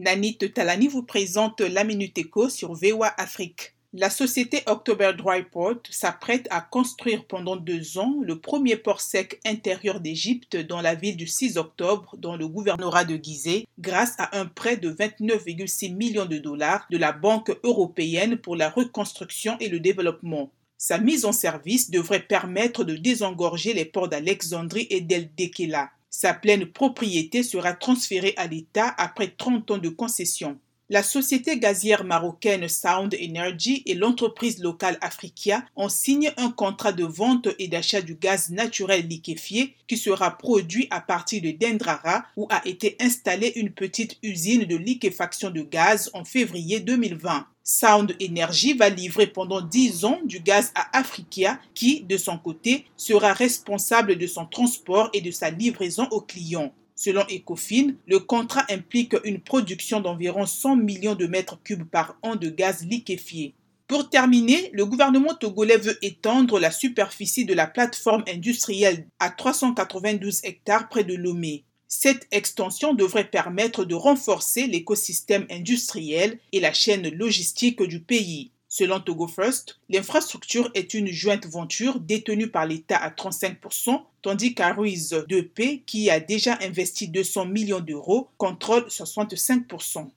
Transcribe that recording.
Nanit Talani vous présente la Minute sur VOA Afrique. La société October Dry Port s'apprête à construire pendant deux ans le premier port sec intérieur d'Égypte dans la ville du 6 octobre dans le gouvernorat de Gizeh grâce à un prêt de 29,6 millions de dollars de la Banque européenne pour la reconstruction et le développement. Sa mise en service devrait permettre de désengorger les ports d'Alexandrie et d'El Dekela. Sa pleine propriété sera transférée à l'État après 30 ans de concession. La société gazière marocaine Sound Energy et l'entreprise locale Africa ont signé un contrat de vente et d'achat du gaz naturel liquéfié qui sera produit à partir de Dendrara où a été installée une petite usine de liquéfaction de gaz en février 2020. Sound Energy va livrer pendant 10 ans du gaz à Africa qui, de son côté, sera responsable de son transport et de sa livraison aux clients. Selon Ecofin, le contrat implique une production d'environ 100 millions de mètres cubes par an de gaz liquéfié. Pour terminer, le gouvernement togolais veut étendre la superficie de la plateforme industrielle à 392 hectares près de Lomé. Cette extension devrait permettre de renforcer l'écosystème industriel et la chaîne logistique du pays. Selon Togo First, l'infrastructure est une jointe venture détenue par l'État à 35%, tandis qu'Aruiz 2P, qui a déjà investi 200 millions d'euros, contrôle 65%.